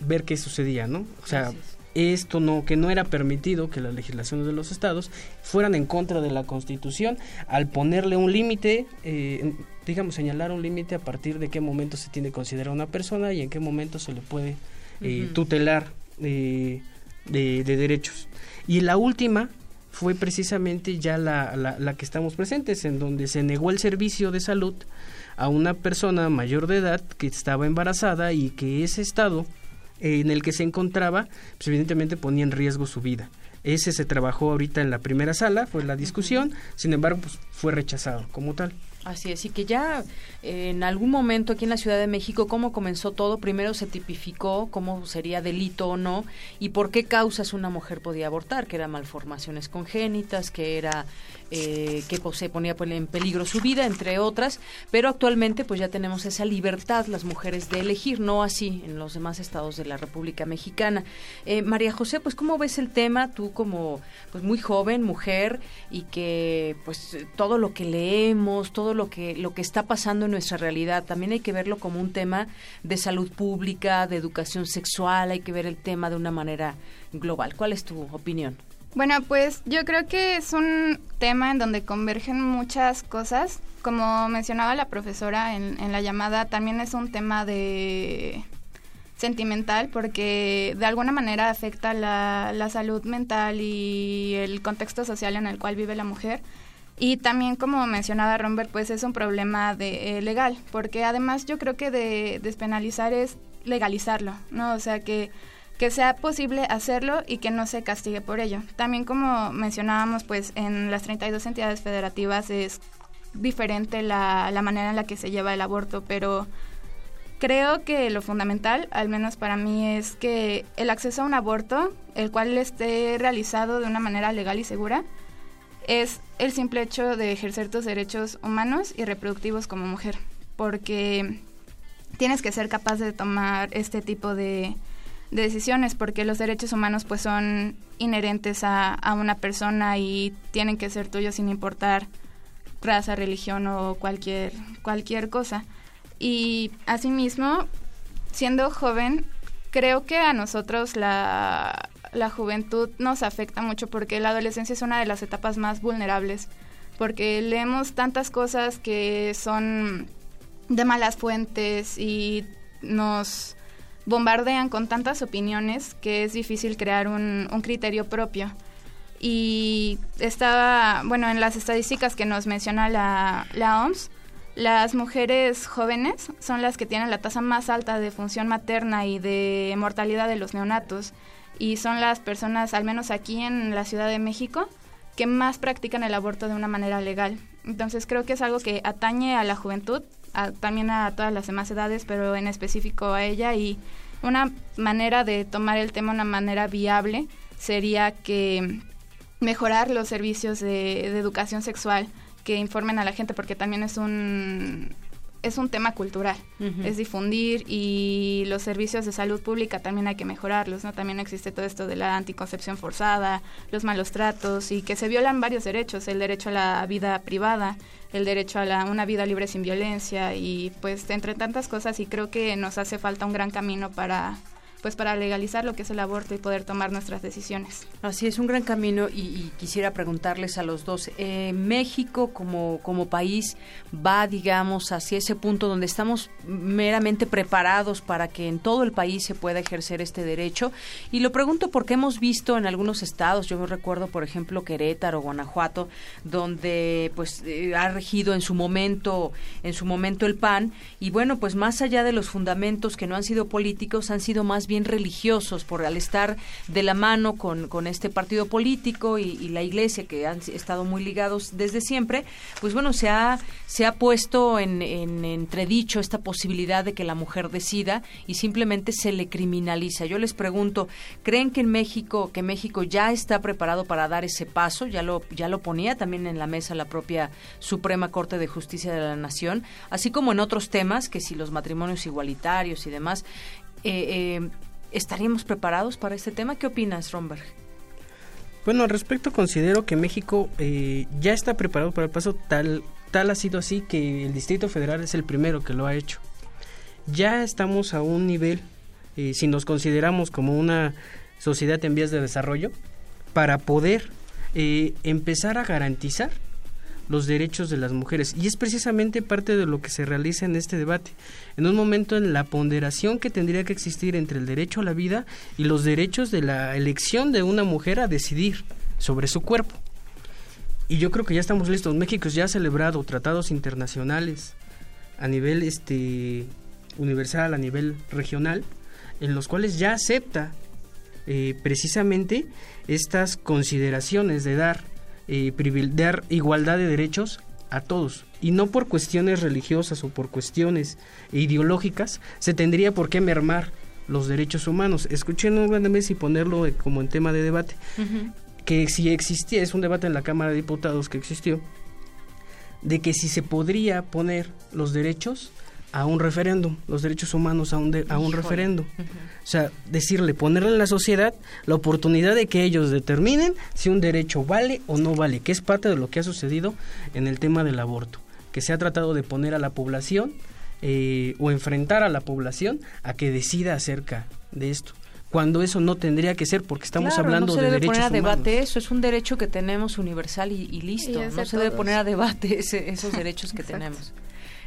ver qué sucedía, ¿no? O sea, esto no, que no era permitido que las legislaciones de los estados fueran en contra de la Constitución al ponerle un límite, eh, digamos, señalar un límite a partir de qué momento se tiene que considerar una persona y en qué momento se le puede eh, tutelar de, derechos. Y la última fue precisamente ya la, la, la que estamos presentes, en donde se negó el servicio de salud a una persona mayor de edad que estaba embarazada y que ese estado en el que se encontraba, pues evidentemente ponía en riesgo su vida. Ese se trabajó ahorita en la primera sala, fue la discusión, sin embargo, pues fue rechazado como tal. Así es, y que ya eh, en algún momento aquí en la Ciudad de México, ¿cómo comenzó todo? Primero se tipificó cómo sería delito o no y por qué causas una mujer podía abortar, que eran malformaciones congénitas, que era eh, que pues, se ponía en peligro su vida, entre otras, pero actualmente pues ya tenemos esa libertad las mujeres de elegir, no así en los demás estados de la República Mexicana. Eh, María José, pues ¿cómo ves el tema? Tú como pues muy joven, mujer, y que pues todo lo que leemos, todo lo que, lo que está pasando en nuestra realidad, también hay que verlo como un tema de salud pública, de educación sexual, hay que ver el tema de una manera global. ¿Cuál es tu opinión? Bueno, pues yo creo que es un tema en donde convergen muchas cosas. Como mencionaba la profesora en, en la llamada, también es un tema de sentimental porque de alguna manera afecta la, la salud mental y el contexto social en el cual vive la mujer. Y también, como mencionaba Romberg, pues es un problema de, eh, legal, porque además yo creo que de despenalizar es legalizarlo, ¿no? O sea, que que sea posible hacerlo y que no se castigue por ello. También como mencionábamos, pues en las 32 entidades federativas es diferente la, la manera en la que se lleva el aborto, pero creo que lo fundamental, al menos para mí, es que el acceso a un aborto, el cual esté realizado de una manera legal y segura, es el simple hecho de ejercer tus derechos humanos y reproductivos como mujer, porque tienes que ser capaz de tomar este tipo de decisiones, porque los derechos humanos pues son inherentes a, a una persona y tienen que ser tuyos sin importar raza, religión o cualquier, cualquier cosa. Y asimismo, siendo joven, creo que a nosotros la, la juventud nos afecta mucho porque la adolescencia es una de las etapas más vulnerables, porque leemos tantas cosas que son de malas fuentes y nos bombardean con tantas opiniones que es difícil crear un, criterio propio. Y estaba, bueno, en las estadísticas que nos menciona la OMS, las mujeres jóvenes son las que tienen la tasa más alta de función materna y de mortalidad de los neonatos y son las personas, al menos aquí en la Ciudad de México, que más practican el aborto de una manera legal. Entonces creo que es algo que atañe a la juventud, también a todas las demás edades, pero en específico a ella y una manera de tomar el tema, una manera viable, sería que mejorar los servicios de educación sexual que informen a la gente porque también es un es un tema cultural, es difundir y los servicios de salud pública también hay que mejorarlos, ¿no? También existe todo esto de la anticoncepción forzada, los malos tratos y que se violan varios derechos, el derecho a la vida privada, el derecho a la, una vida libre sin violencia y pues entre tantas cosas y creo que nos hace falta un gran camino para pues para legalizar lo que es el aborto y poder tomar nuestras decisiones. Así es, un gran camino y, quisiera preguntarles a los dos, eh, ¿México como, como país va, digamos, hacia ese punto donde estamos meramente preparados para que en todo el país se pueda ejercer este derecho? Y lo pregunto porque hemos visto en algunos estados, yo me recuerdo, por ejemplo, Querétaro, Guanajuato, donde pues eh, ha regido en su momento, en su momento el PAN, y bueno, pues más allá de los fundamentos que no han sido políticos, han sido más bien religiosos por al estar de la mano con, con este partido político y, la iglesia que han estado muy ligados desde siempre, pues bueno, se ha, se ha puesto en, en entredicho esta posibilidad de que la mujer decida y simplemente se le criminaliza. Yo les pregunto, ¿creen que en México, que México ya está preparado para dar ese paso? Ya lo, ya lo ponía también en la mesa la propia Suprema Corte de Justicia de la Nación, así como en otros temas, que si los matrimonios igualitarios y demás, eh, eh, ¿estaríamos preparados para este tema? ¿Qué opinas, Romberg? Bueno, al respecto considero que México eh, ya está preparado para el paso, tal, tal ha sido así que el Distrito Federal es el primero que lo ha hecho. Ya estamos a un nivel, eh, si nos consideramos como una sociedad en vías de desarrollo, para poder empezar a garantizar los derechos de las mujeres. Y es precisamente parte de lo que se realiza en este debate. En un momento en la ponderación que tendría que existir entre el derecho a la vida y los derechos de la elección de una mujer a decidir sobre su cuerpo. Y yo creo que ya estamos listos. México ya ha celebrado tratados internacionales a nivel este universal, a nivel regional, en los cuales ya acepta eh, precisamente estas consideraciones de dar eh, dar igualdad de derechos a todos. Y no por cuestiones religiosas o por cuestiones ideológicas se tendría por qué mermar los derechos humanos. Escuché en un vez y ponerlo como en tema de debate, que si existía, es un debate en la Cámara de Diputados que existió, de que si se podría poner los derechos a un referéndum, los derechos humanos a un, a un referéndum. O sea, decirle, ponerle en la sociedad la oportunidad de que ellos determinen si un derecho vale o no vale, que es parte de lo que ha sucedido en el tema del aborto, que se ha tratado de poner a la población eh, o enfrentar a la población a que decida acerca de esto cuando eso no tendría que ser porque estamos hablando no se de debe derechos poner a debate humanos. eso es un derecho que tenemos universal y, listo no se debe poner a debate esos derechos que tenemos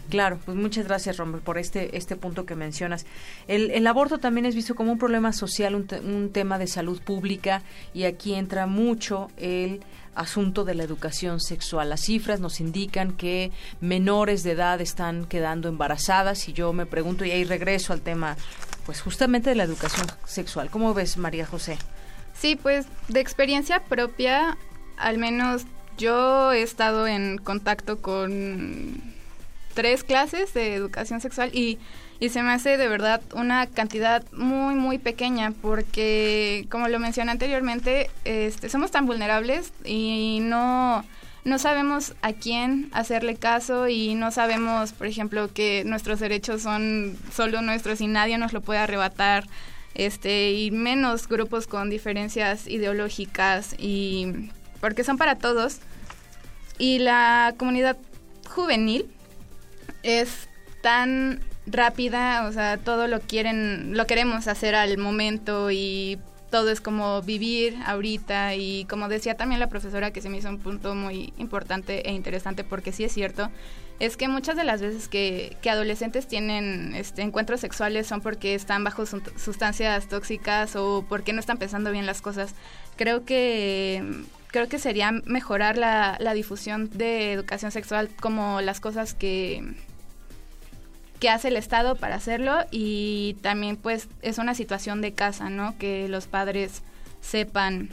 Claro, pues muchas gracias, Romero, por este, este punto que mencionas. El, aborto también es visto como un problema social, un, un tema de salud pública, y aquí entra mucho el asunto de la educación sexual. Las cifras nos indican que menores de edad están quedando embarazadas y yo me pregunto, y ahí regreso al tema, pues justamente de la educación sexual. ¿Cómo ves, María José? Sí, pues de experiencia propia, al menos yo he estado en contacto con tres clases de educación sexual y, y se me hace de verdad una cantidad muy, muy pequeña porque, como lo mencioné anteriormente, este, somos tan vulnerables y no, no sabemos a quién hacerle caso y no sabemos, por ejemplo, que nuestros derechos son solo nuestros y nadie nos lo puede arrebatar este y menos grupos con diferencias ideológicas y porque son para todos. Y la comunidad juvenil es tan rápida, o sea, todo lo quieren, lo queremos hacer al momento y todo es como vivir ahorita y como decía también la profesora que se me hizo un punto muy importante e interesante porque sí es cierto, es que muchas de las veces que, que adolescentes tienen este, encuentros sexuales son porque están bajo sustancias tóxicas o porque no están pensando bien las cosas. Creo que creo que sería mejorar la, la difusión de educación sexual como las cosas que que hace el Estado para hacerlo y también pues es una situación de casa, ¿no? Que los padres sepan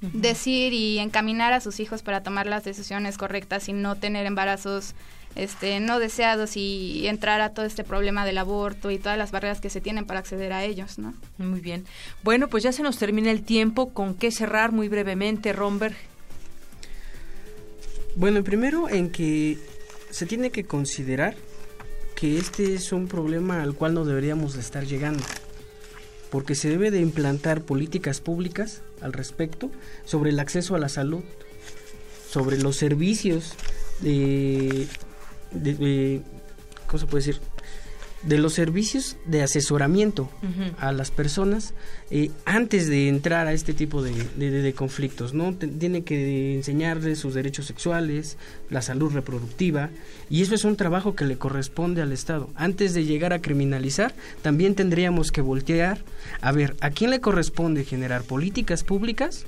decir y encaminar a sus hijos para tomar las decisiones correctas y no tener embarazos este, no deseados y entrar a todo este problema del aborto y todas las barreras que se tienen para acceder a ellos, ¿no? Muy bien. Bueno, pues ya se nos termina el tiempo. ¿Con qué cerrar muy brevemente, Romberg? Bueno, primero en que se tiene que considerar que este es un problema al cual no deberíamos estar llegando, porque se debe de implantar políticas públicas al respecto sobre el acceso a la salud, sobre los servicios de, de, ¿cómo se puede decir? De los servicios de asesoramiento a las personas eh, antes de entrar a este tipo de, conflictos, ¿no? Tiene que enseñarles sus derechos sexuales, la salud reproductiva, y eso es un trabajo que le corresponde al Estado. Antes de llegar a criminalizar, también tendríamos que voltear a ver a quién le corresponde generar políticas públicas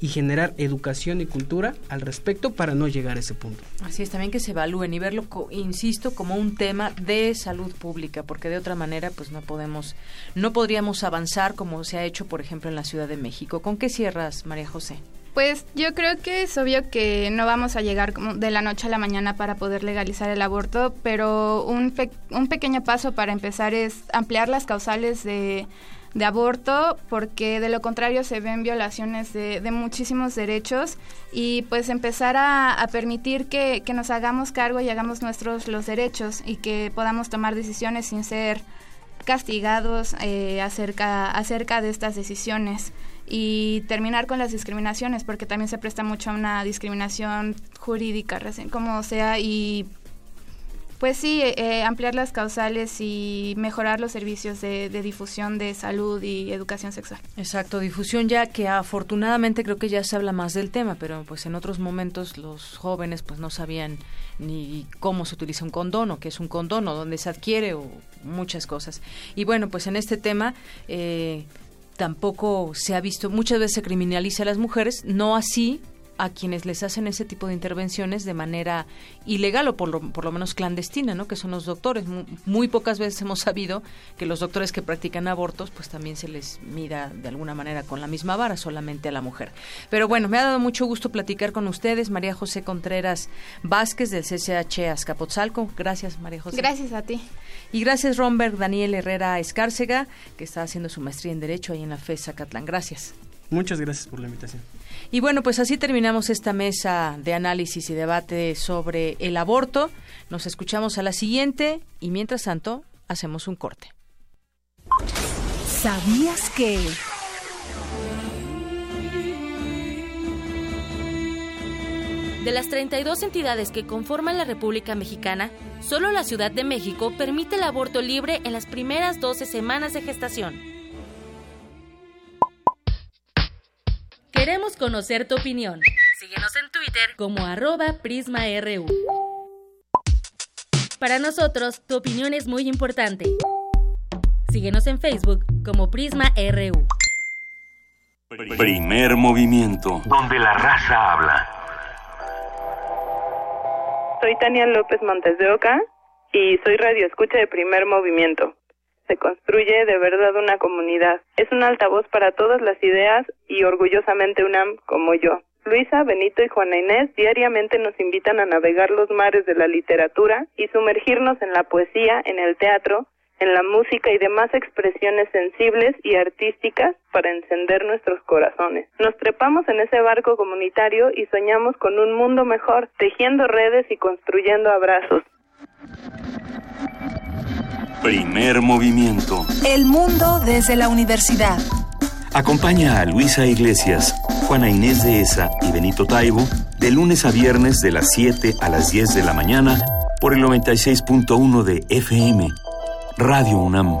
y generar educación y cultura al respecto para no llegar a ese punto. Así es, también que se evalúen y verlo, insisto, como un tema de salud pública, porque de otra manera pues no podemos, no podríamos avanzar como se ha hecho, por ejemplo, en la Ciudad de México. ¿Con qué cierras, María José? Pues yo creo que es obvio que no vamos a llegar de la noche a la mañana para poder legalizar el aborto, pero un, un pequeño paso para empezar es ampliar las causales de de aborto porque de lo contrario se ven violaciones de, muchísimos derechos y pues empezar a, permitir que, nos hagamos cargo y hagamos nuestros los derechos y que podamos tomar decisiones sin ser castigados eh, acerca, acerca de estas decisiones y terminar con las discriminaciones porque también se presta mucho a una discriminación jurídica como sea y pues sí, eh, eh, ampliar las causales y mejorar los servicios de, difusión de salud y educación sexual. Exacto, difusión ya que afortunadamente creo que ya se habla más del tema, pero pues en otros momentos los jóvenes pues no sabían ni cómo se utiliza un condón o qué es un condón o dónde se adquiere o muchas cosas. Y bueno, pues en este tema... Eh, tampoco se ha visto, muchas veces se criminaliza a las mujeres, no así a quienes les hacen ese tipo de intervenciones de manera ilegal o por lo, por lo menos clandestina, ¿no? Que son los doctores. Muy, pocas veces hemos sabido que los doctores que practican abortos, pues también se les mira de alguna manera con la misma vara, solamente a la mujer. Pero bueno, me ha dado mucho gusto platicar con ustedes, María José Contreras Vázquez del CCH Azcapotzalco. Gracias, María José. Gracias a ti. Y gracias, Romberg Daniel Herrera Escárcega, que está haciendo su maestría en Derecho ahí en la FES Catlán. Gracias. Muchas gracias por la invitación. Y bueno, pues así terminamos esta mesa de análisis y debate sobre el aborto. Nos escuchamos a la siguiente y mientras tanto hacemos un corte. ¿Sabías que... De las 32 entidades que conforman la República Mexicana, solo la Ciudad de México permite el aborto libre en las primeras 12 semanas de gestación. Queremos conocer tu opinión. Síguenos en Twitter como arroba PrismaRU. Para nosotros, tu opinión es muy importante. Síguenos en Facebook como PrismaRU. Primer movimiento. Donde la raza habla. Soy Tania López Montes de Oca y soy radio escucha de Primer Movimiento se construye de verdad una comunidad. Es un altavoz para todas las ideas y orgullosamente UNAM como yo. Luisa, Benito y Juana Inés diariamente nos invitan a navegar los mares de la literatura y sumergirnos en la poesía, en el teatro, en la música y demás expresiones sensibles y artísticas para encender nuestros corazones. Nos trepamos en ese barco comunitario y soñamos con un mundo mejor, tejiendo redes y construyendo abrazos. Primer movimiento. El mundo desde la universidad. Acompaña a Luisa Iglesias, Juana Inés de Esa y Benito Taibo de lunes a viernes de las 7 a las 10 de la mañana por el 96.1 de FM. Radio UNAM.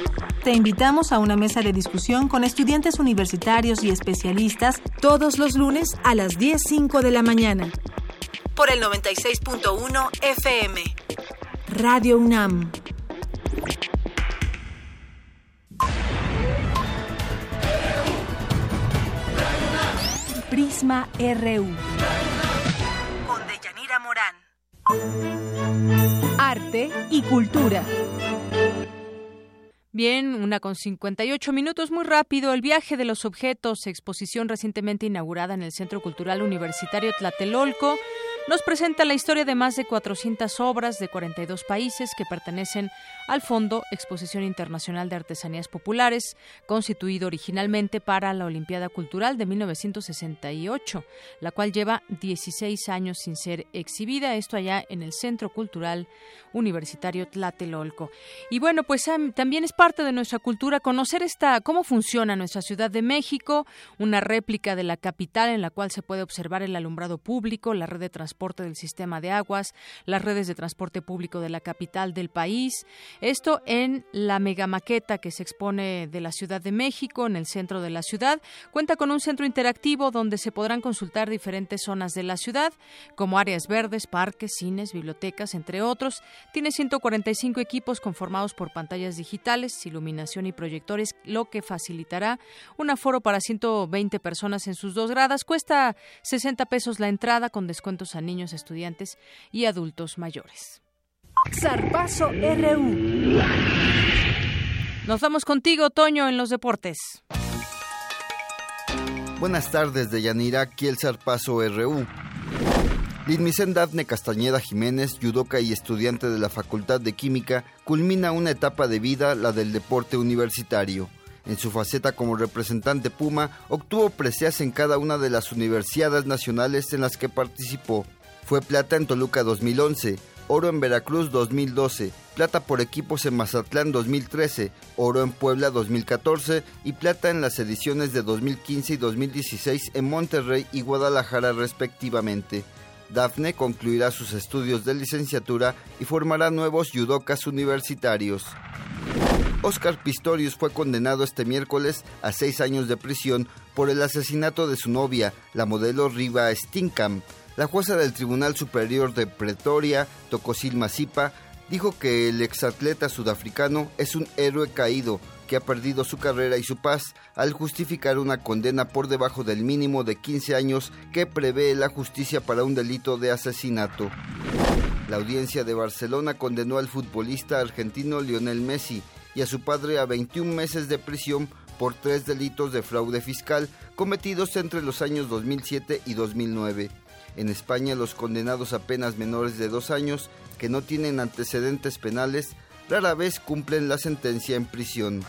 Te invitamos a una mesa de discusión con estudiantes universitarios y especialistas todos los lunes a las 10.05 de la mañana. Por el 96.1 FM. Radio UNAM. Prisma RU. Con Deyanira Morán. Arte y cultura. Bien, una con 58 minutos, muy rápido. El viaje de los objetos, exposición recientemente inaugurada en el Centro Cultural Universitario Tlatelolco, nos presenta la historia de más de 400 obras de 42 países que pertenecen al Fondo Exposición Internacional de Artesanías Populares, constituido originalmente para la Olimpiada Cultural de 1968, la cual lleva 16 años sin ser exhibida, esto allá en el Centro Cultural Universitario Tlatelolco. Y bueno, pues también es parte de nuestra cultura conocer esta cómo funciona nuestra Ciudad de México, una réplica de la capital en la cual se puede observar el alumbrado público, la red de transporte del sistema de aguas, las redes de transporte público de la capital del país. Esto en la megamaqueta que se expone de la Ciudad de México, en el centro de la ciudad. Cuenta con un centro interactivo donde se podrán consultar diferentes zonas de la ciudad, como áreas verdes, parques, cines, bibliotecas, entre otros. Tiene 145 equipos conformados por pantallas digitales, iluminación y proyectores, lo que facilitará un aforo para 120 personas en sus dos gradas. Cuesta 60 pesos la entrada con descuentos a niños, estudiantes y adultos mayores. Zarpazo RU. Nos vamos contigo, Toño, en los deportes. Buenas tardes, de Yanira, aquí el Zarpazo RU. Lidmicen Dafne Castañeda Jiménez, judoka y estudiante de la Facultad de Química, culmina una etapa de vida, la del deporte universitario. En su faceta como representante Puma, obtuvo preseas en cada una de las universidades nacionales en las que participó. Fue plata en Toluca 2011, oro en Veracruz 2012, plata por equipos en Mazatlán 2013, oro en Puebla 2014 y plata en las ediciones de 2015 y 2016 en Monterrey y Guadalajara respectivamente. Dafne concluirá sus estudios de licenciatura y formará nuevos yudokas universitarios. Oscar Pistorius fue condenado este miércoles a seis años de prisión por el asesinato de su novia, la modelo Riva Stinkamp. La jueza del Tribunal Superior de Pretoria, Tocosil Masipa, dijo que el exatleta sudafricano es un héroe caído que ha perdido su carrera y su paz al justificar una condena por debajo del mínimo de 15 años que prevé la justicia para un delito de asesinato. La audiencia de Barcelona condenó al futbolista argentino Lionel Messi y a su padre a 21 meses de prisión por tres delitos de fraude fiscal cometidos entre los años 2007 y 2009. En España los condenados apenas menores de dos años que no tienen antecedentes penales rara vez cumplen la sentencia en prisión.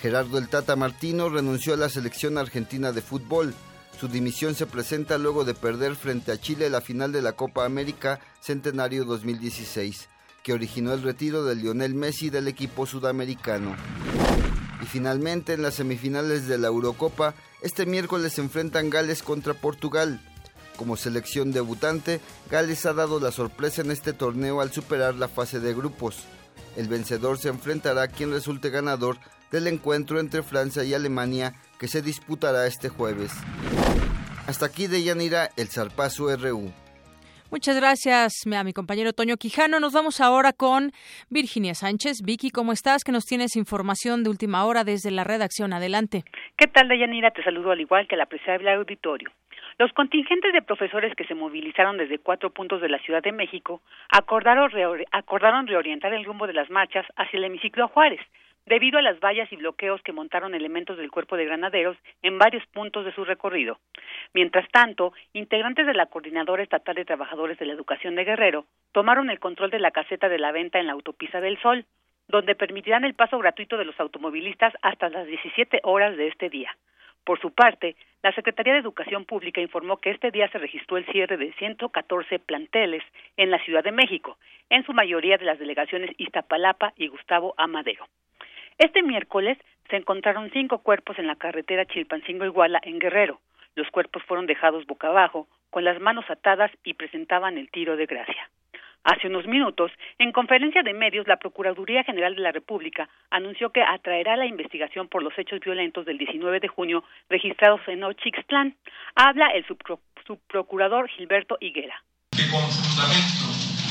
Gerardo el Tata Martino renunció a la selección argentina de fútbol. Su dimisión se presenta luego de perder frente a Chile la final de la Copa América Centenario 2016, que originó el retiro de Lionel Messi del equipo sudamericano. Y finalmente en las semifinales de la Eurocopa, este miércoles se enfrentan Gales contra Portugal. Como selección debutante, Gales ha dado la sorpresa en este torneo al superar la fase de grupos. El vencedor se enfrentará a quien resulte ganador del encuentro entre Francia y Alemania que se disputará este jueves. Hasta aquí de Yanira, el Zarpazo RU. Muchas gracias a mi compañero Toño Quijano. Nos vamos ahora con Virginia Sánchez. Vicky, ¿cómo estás? Que nos tienes información de última hora desde la redacción. Adelante. ¿Qué tal, Dayanira? Te saludo al igual que la apreciable auditorio. Los contingentes de profesores que se movilizaron desde cuatro puntos de la Ciudad de México acordaron, reorientar el rumbo de las marchas hacia el hemiciclo a Juárez, debido a las vallas y bloqueos que montaron elementos del cuerpo de granaderos en varios puntos de su recorrido. Mientras tanto, integrantes de la Coordinadora Estatal de Trabajadores de la Educación de Guerrero tomaron el control de la caseta de la venta en la autopista del Sol, donde permitirán el paso gratuito de los automovilistas hasta las 17 horas de este día. Por su parte, la Secretaría de Educación Pública informó que este día se registró el cierre de 114 planteles en la Ciudad de México, en su mayoría de las delegaciones Iztapalapa y Gustavo Amadero. Este miércoles se encontraron cinco cuerpos en la carretera Chilpancingo-Iguala en Guerrero. Los cuerpos fueron dejados boca abajo, con las manos atadas y presentaban el tiro de gracia. Hace unos minutos, en conferencia de medios, la Procuraduría General de la República anunció que atraerá la investigación por los hechos violentos del 19 de junio registrados en Ochixtlán. Habla el subprocurador Gilberto Higuera. Que con fundamento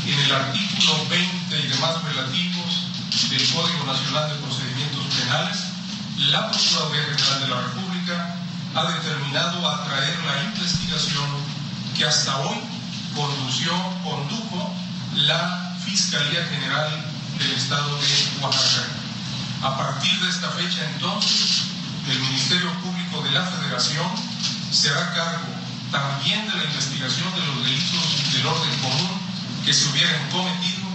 en el artículo 20 y demás relativos del Código Nacional de Procedimientos La Procuraduría General de la República ha determinado atraer la investigación que hasta hoy condució, condujo la Fiscalía General del Estado de Oaxaca. A partir de esta fecha, entonces, el Ministerio Público de la Federación se hará cargo también de la investigación de los delitos del orden común que se hubieran cometido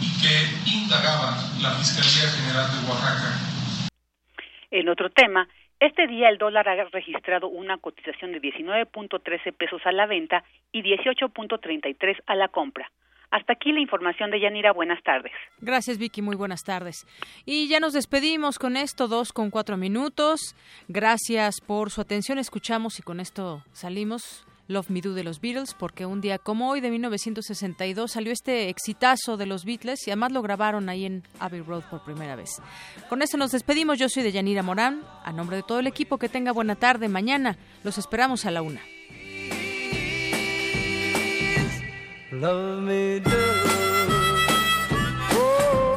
y que indagaba la Fiscalía General de Oaxaca. En otro tema, este día el dólar ha registrado una cotización de 19.13 pesos a la venta y 18.33 a la compra. Hasta aquí la información de Yanira. Buenas tardes. Gracias, Vicky. Muy buenas tardes. Y ya nos despedimos con esto, dos con cuatro minutos. Gracias por su atención. Escuchamos y con esto salimos. Love Me Do de los Beatles, porque un día como hoy de 1962 salió este exitazo de los Beatles y además lo grabaron ahí en Abbey Road por primera vez. Con esto nos despedimos. Yo soy de Yanira Morán. A nombre de todo el equipo, que tenga buena tarde. Mañana los esperamos a la una. Oh,